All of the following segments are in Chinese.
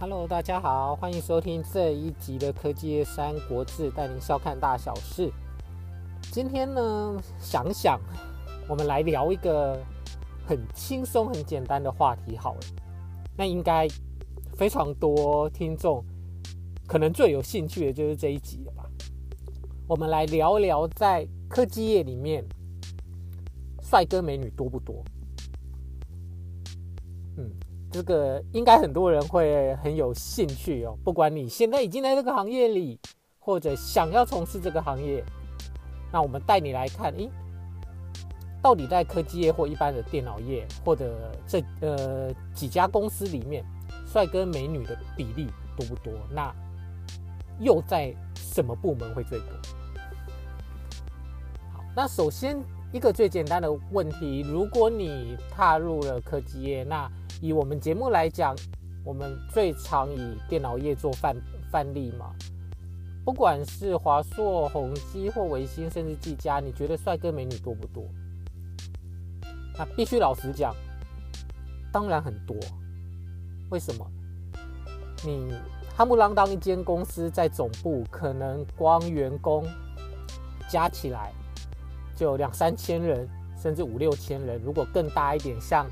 Hello，大家好，欢迎收听这一集的科技业三国志，带您笑看大小事。今天呢，想想我们来聊一个很轻松、很简单的话题好了。那应该非常多听众可能最有兴趣的就是这一集了吧？我们来聊聊在科技业里面，帅哥美女多不多？这个应该很多人会很有兴趣哦，不管你现在已经在这个行业里，或者想要从事这个行业，那我们带你来看，诶，到底在科技业或一般的电脑业，或者这呃几家公司里面，帅哥美女的比例多不多？那又在什么部门会最多？好，那首先一个最简单的问题，如果你踏入了科技业，那以我们节目来讲，我们最常以电脑业做范范例嘛。不管是华硕、宏基或微星，甚至技嘉，你觉得帅哥美女多不多？那必须老实讲，当然很多。为什么？你夯不啷当一间公司在总部，可能光员工加起来就两三千人，甚至五六千人。如果更大一点，像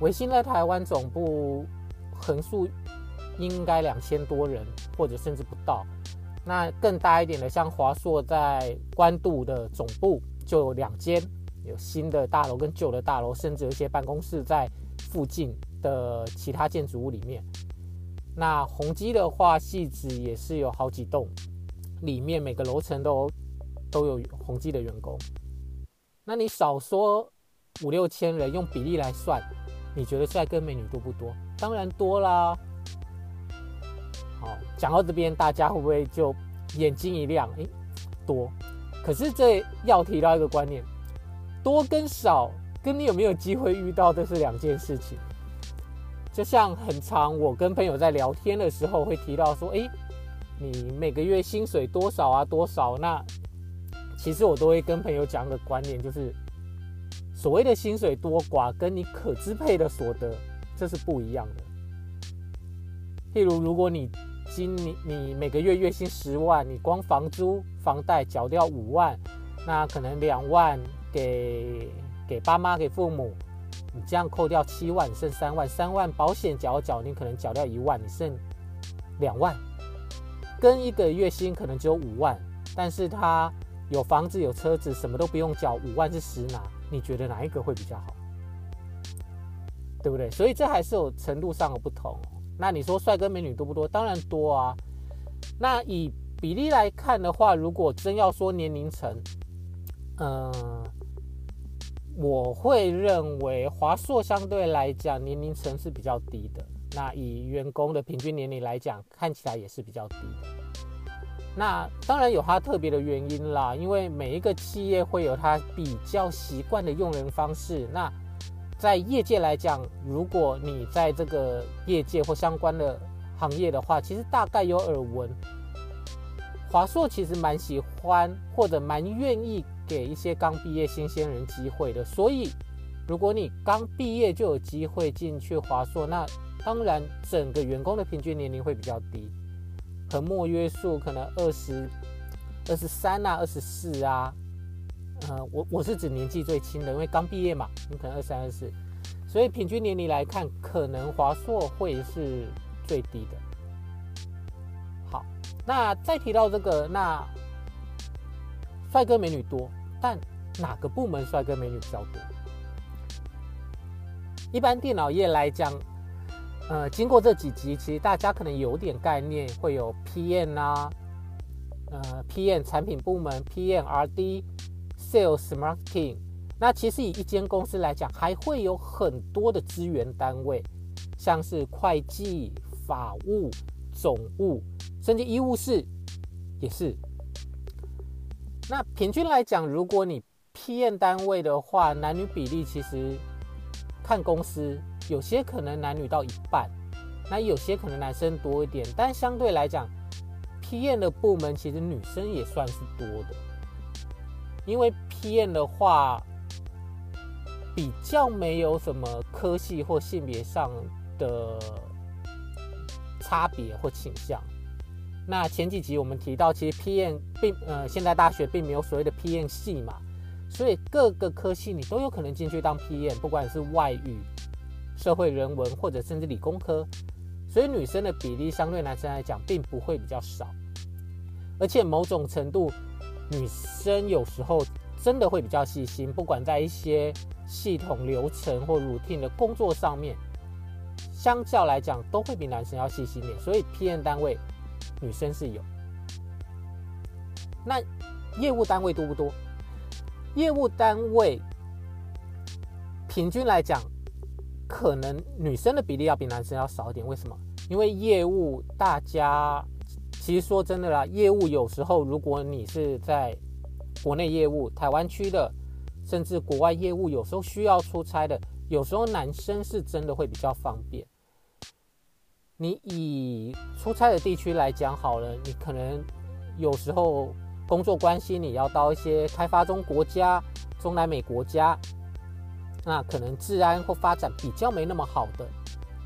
维新在台湾总部横竖应该两千多人，或者甚至不到。那更大一点的，像华硕在关渡的总部就有两间，有新的大楼跟旧的大楼，甚至有一些办公室在附近的其他建筑物里面。那宏基的话，汐止也是有好几栋，里面每个楼层都都有宏基的员工。那你少说五六千人，用比例来算。你觉得帅哥美女多不多？当然多啦。好，讲到这边，大家会不会就眼睛一亮？诶，多。可是这要提到一个观念，多跟少跟你有没有机会遇到，这是两件事情。就像很长，我跟朋友在聊天的时候会提到说，诶，你每个月薪水多少啊？多少？那其实我都会跟朋友讲个观念，就是。所谓的薪水多寡，跟你可支配的所得，这是不一样的。譬如，如果你今你你每个月月薪十万，你光房租房贷缴掉五万，那可能两万给给爸妈给父母，你这样扣掉七万，剩三万，三万保险缴缴，你可能缴掉一万，你剩两万。跟一个月薪可能只有五万，但是他有房子有车子，什么都不用缴，五万是实拿。你觉得哪一个会比较好？对不对？所以这还是有程度上的不同。那你说帅哥美女多不多？当然多啊。那以比例来看的话，如果真要说年龄层，嗯、我会认为华硕相对来讲年龄层是比较低的。那以员工的平均年龄来讲，看起来也是比较低的。那当然有它特别的原因啦，因为每一个企业会有它比较习惯的用人方式。那在业界来讲，如果你在这个业界或相关的行业的话，其实大概有耳闻。华硕其实蛮喜欢或者蛮愿意给一些刚毕业新鲜人机会的。所以，如果你刚毕业就有机会进去华硕，那当然整个员工的平均年龄会比较低。和莫约束可能二十二十三啊，二十四啊，呃，我我是指年纪最轻的，因为刚毕业嘛，你可能二三二四，所以平均年龄来看，可能华硕会是最低的。好，那再提到这个，那帅哥美女多，但哪个部门帅哥美女比较多？一般电脑业来讲。呃，经过这几集，其实大家可能有点概念，会有 PM 啊，呃，PM 产品部门，PM RD、Sales Marketing。那其实以一间公司来讲，还会有很多的资源单位，像是会计、法务、总务，甚至医务室也是。那平均来讲，如果你 PM 单位的话，男女比例其实看公司。有些可能男女到一半，那有些可能男生多一点，但相对来讲，PM 的部门其实女生也算是多的，因为 PM 的话比较没有什么科系或性别上的差别或倾向。那前几集我们提到，其实 PM 并呃现在大学并没有所谓的 PM 系嘛，所以各个科系你都有可能进去当 PM，不管是外语、社会人文或者甚至理工科，所以女生的比例相对男生来讲并不会比较少，而且某种程度女生有时候真的会比较细心，不管在一些系统流程或 routine 的工作上面，相较来讲都会比男生要细心点，所以 PM 单位。女生是有，那业务单位多不多？业务单位平均来讲，可能女生的比例要比男生要少一点。为什么？因为业务大家其实说真的啦，业务有时候如果你是在国内业务、台湾区的，甚至国外业务，有时候需要出差的，有时候男生是真的会比较方便。你以出差的地区来讲好了，你可能有时候工作关系，你要到一些开发中国家、中南美国家，那可能治安或发展比较没那么好的，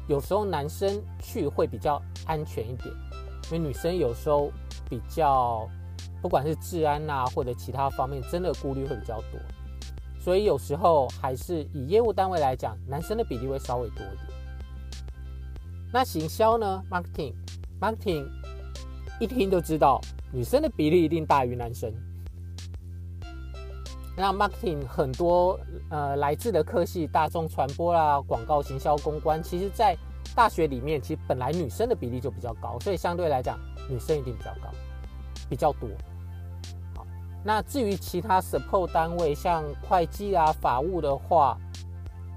有时候男生去会比较安全一点，因为女生有时候比较不管是治安呐、啊、或者其他方面，真的顾虑会比较多，所以有时候还是以业务单位来讲，男生的比例会稍微多一点。那行销呢？Marketing，Marketing，一听就知道女生的比例一定大于男生。那 Marketing 很多呃来自的科系，大众传播啦、广告行销、公关，其实在大学里面，其实本来女生的比例就比较高，所以相对来讲，女生一定比较高，比较多。好，那至于其他 support 单位，像会计啊、法务的话，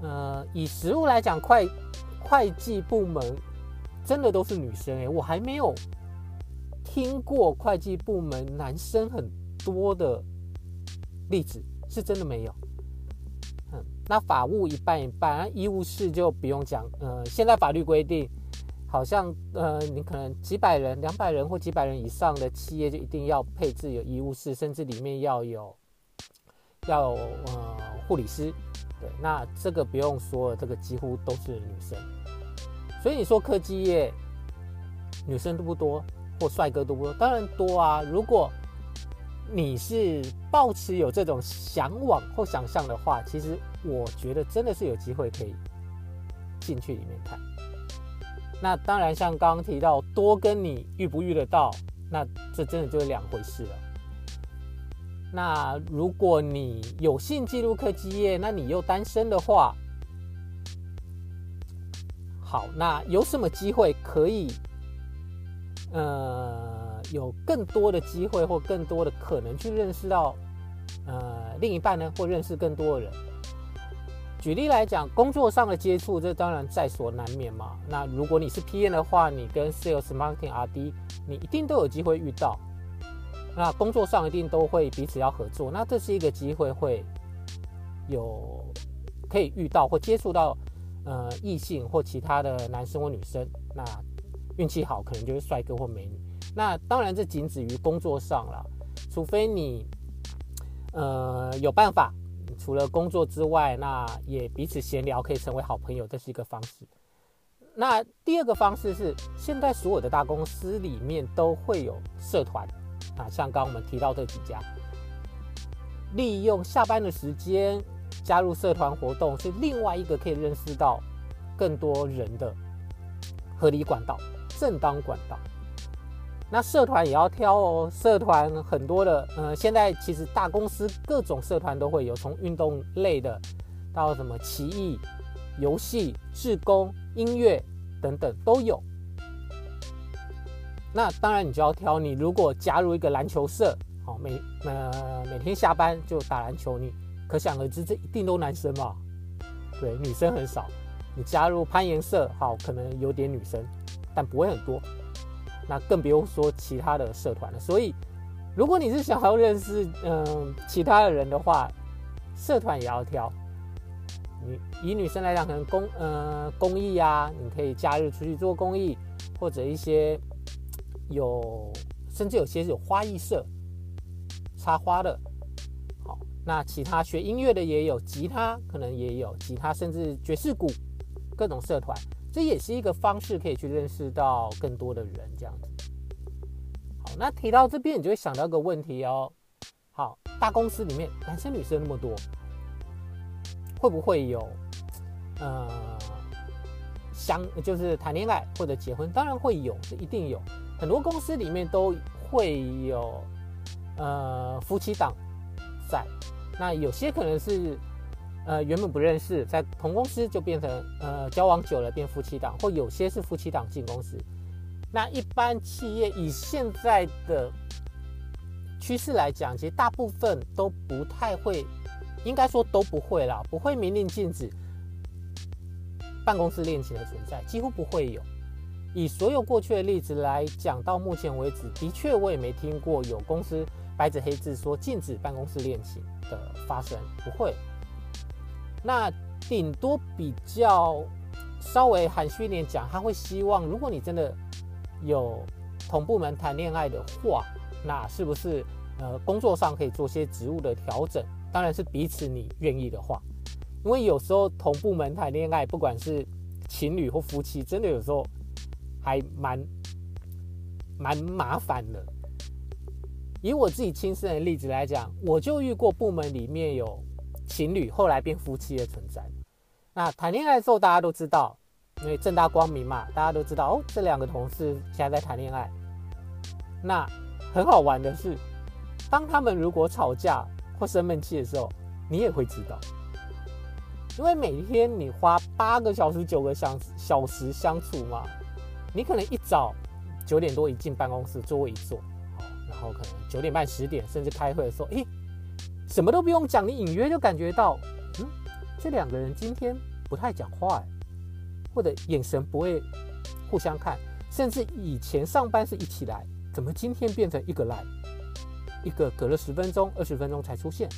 呃，以实务来讲，会。会计部门真的都是女生诶，我还没有听过会计部门男生很多的例子，是真的没有。嗯，那法务一半一半，啊，医务室就不用讲。呃，现在法律规定，好像呃，你可能几百人、两百人或几百人以上的企业就一定要配置有医务室，甚至里面要有要有呃护理师。对，那这个不用说了，这个几乎都是女生。所以你说科技业女生多不多，或帅哥多不多？当然多啊！如果你是抱持有这种向往或想象的话，其实我觉得真的是有机会可以进去里面看。那当然，像刚刚提到多跟你遇不遇得到，那这真的就是两回事了。那如果你有幸进入科技业，那你又单身的话，好，那有什么机会可以，呃，有更多的机会或更多的可能去认识到，呃，另一半呢，或认识更多的人？举例来讲，工作上的接触，这当然在所难免嘛。那如果你是 PM 的话，你跟 Sales、Marketing、RD，你一定都有机会遇到。那工作上一定都会彼此要合作，那这是一个机会，会有可以遇到或接触到。呃，异性或其他的男生或女生，那运气好可能就是帅哥或美女。那当然这仅止于工作上了，除非你呃有办法，除了工作之外，那也彼此闲聊可以成为好朋友，这是一个方式。那第二个方式是，现在所有的大公司里面都会有社团啊，像刚刚我们提到这几家，利用下班的时间。加入社团活动是另外一个可以认识到更多人的合理管道、正当管道。那社团也要挑哦，社团很多的，呃，现在其实大公司各种社团都会有，从运动类的到什么棋艺、游戏、志工、音乐等等都有。那当然你就要挑，你如果加入一个篮球社，好，每呃每天下班就打篮球，你。可想而知，这一定都男生嘛？对，女生很少。你加入攀岩社，好，可能有点女生，但不会很多。那更不用说其他的社团了。所以，如果你是想要认识嗯、其他的人的话，社团也要挑。你以女生来讲，可能公呃公益啊，你可以假日出去做公益，或者一些有甚至有些是有花艺社，插花的。好那其他学音乐的也有，吉他可能也有，吉他甚至爵士鼓，各种社团，这也是一个方式，可以去认识到更多的人，这样子。好，那提到这边，你就会想到一个问题哦。好，大公司里面男生女生那么多，会不会有呃相就是谈恋爱或者结婚？当然会有，是一定有。很多公司里面都会有呃夫妻档在，那有些可能是。呃，原本不认识，在同公司就变成呃交往久了变夫妻档，或有些是夫妻档进公司。那一般企业以现在的趋势来讲，其实大部分都不太会，应该说都不会啦，不会明令禁止办公室恋情的存在，几乎不会有。以所有过去的例子来讲，到目前为止，的确我也没听过有公司白纸黑字说禁止办公室恋情的发生，不会。那顶多比较稍微含蓄一点讲，他会希望，如果你真的有同部门谈恋爱的话，那是不是呃工作上可以做些职务的调整？当然是彼此你愿意的话，因为有时候同部门谈恋爱，不管是情侣或夫妻，真的有时候还蛮蛮麻烦的。以我自己亲身的例子来讲，我就遇过部门里面有。情侣后来变夫妻的存在，那谈恋爱的时候大家都知道，因为正大光明嘛，大家都知道哦，这两个同事现在在谈恋爱。那很好玩的是，当他们如果吵架或生闷气的时候，你也会知道，因为每天你花八个小时、九个小小时相处嘛，你可能一早九点多一进办公室，座位一坐，好，然后可能九点半、十点甚至开会的时候，诶。什么都不用讲，你隐约就感觉到，嗯，这两个人今天不太讲话，或者眼神不会互相看，甚至以前上班是一起来，怎么今天变成一个来，一个隔了十分钟、二十分钟才出现，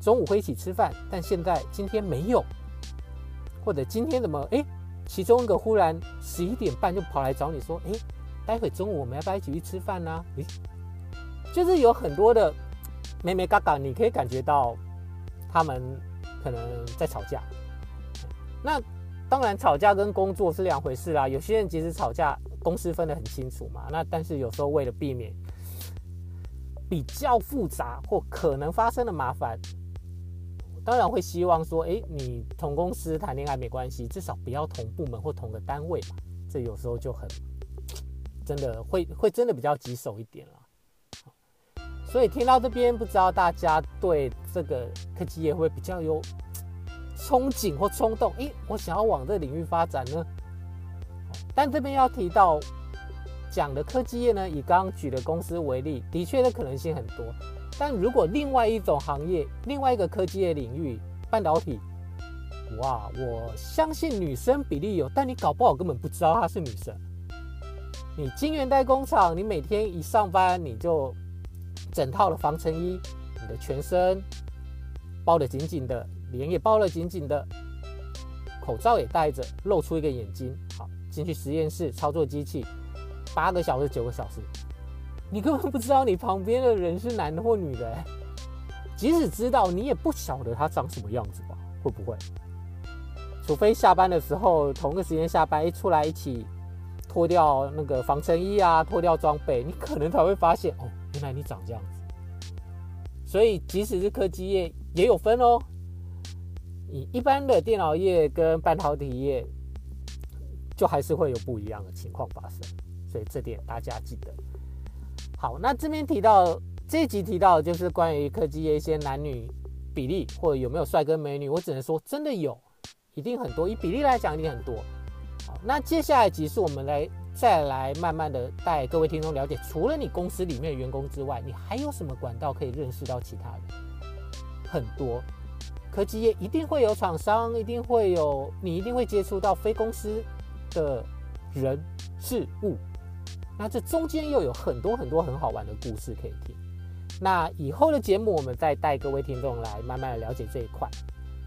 中午会一起吃饭，但现在今天没有，或者今天怎么，哎，其中一个忽然十一点半就跑来找你说，哎，待会中午我们要不要一起去吃饭呢？诶，就是有很多的。妹妹嘎嘎，你可以感觉到他们可能在吵架。那当然，吵架跟工作是两回事啦。有些人其实吵架公司分得很清楚嘛。那但是有时候为了避免比较复杂或可能发生的麻烦，当然会希望说，诶，你同公司谈恋爱没关系，至少不要同部门或同个单位嘛。这有时候就很真的会会真的比较棘手一点了。所以听到这边，不知道大家对这个科技业会比较有憧憬或冲动？诶，我想要往这领域发展呢。但这边要提到讲的科技业呢，以刚刚举的公司为例，的确的可能性很多。但如果另外一种行业，另外一个科技业领域，半导体，哇，我相信女生比例有，但你搞不好根本不知道她是女生。你晶圆代工厂，你每天一上班你就。整套的防尘衣，你的全身包得紧紧的，脸也包得紧紧的，口罩也戴着，露出一个眼睛。好，进去实验室操作机器，八个小时、九个小时，你根本不知道你旁边的人是男的或女的。即使知道，你也不晓得他长什么样子吧？会不会？除非下班的时候同个时间下班，一出来一起脱掉那个防尘衣啊，脱掉装备，你可能才会发现哦。原来你长这样子，所以即使是科技业也有分哦。你一般的电脑业跟半导体业，就还是会有不一样的情况发生，所以这点大家记得。好，那这边提到这一集提到的就是关于科技业一些男女比例或者有没有帅哥美女，我只能说真的有，一定很多。以比例来讲，一定很多。好，那接下来集数我们来。再来慢慢的带各位听众了解，除了你公司里面的员工之外，你还有什么管道可以认识到其他人？很多，科技业一定会有厂商，一定会有你，一定会接触到非公司的人事物。那这中间又有很多很多很好玩的故事可以听。那以后的节目，我们再带各位听众来慢慢的了解这一块。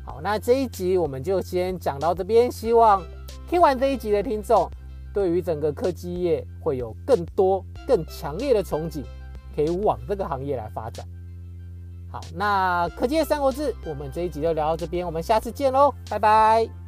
好，那这一集我们就先讲到这边，希望听完这一集的听众。对于整个科技业会有更多、更强烈的憧憬，可以往这个行业来发展。好，那科技业三国志，我们这一集就聊到这边，我们下次见喽，拜拜。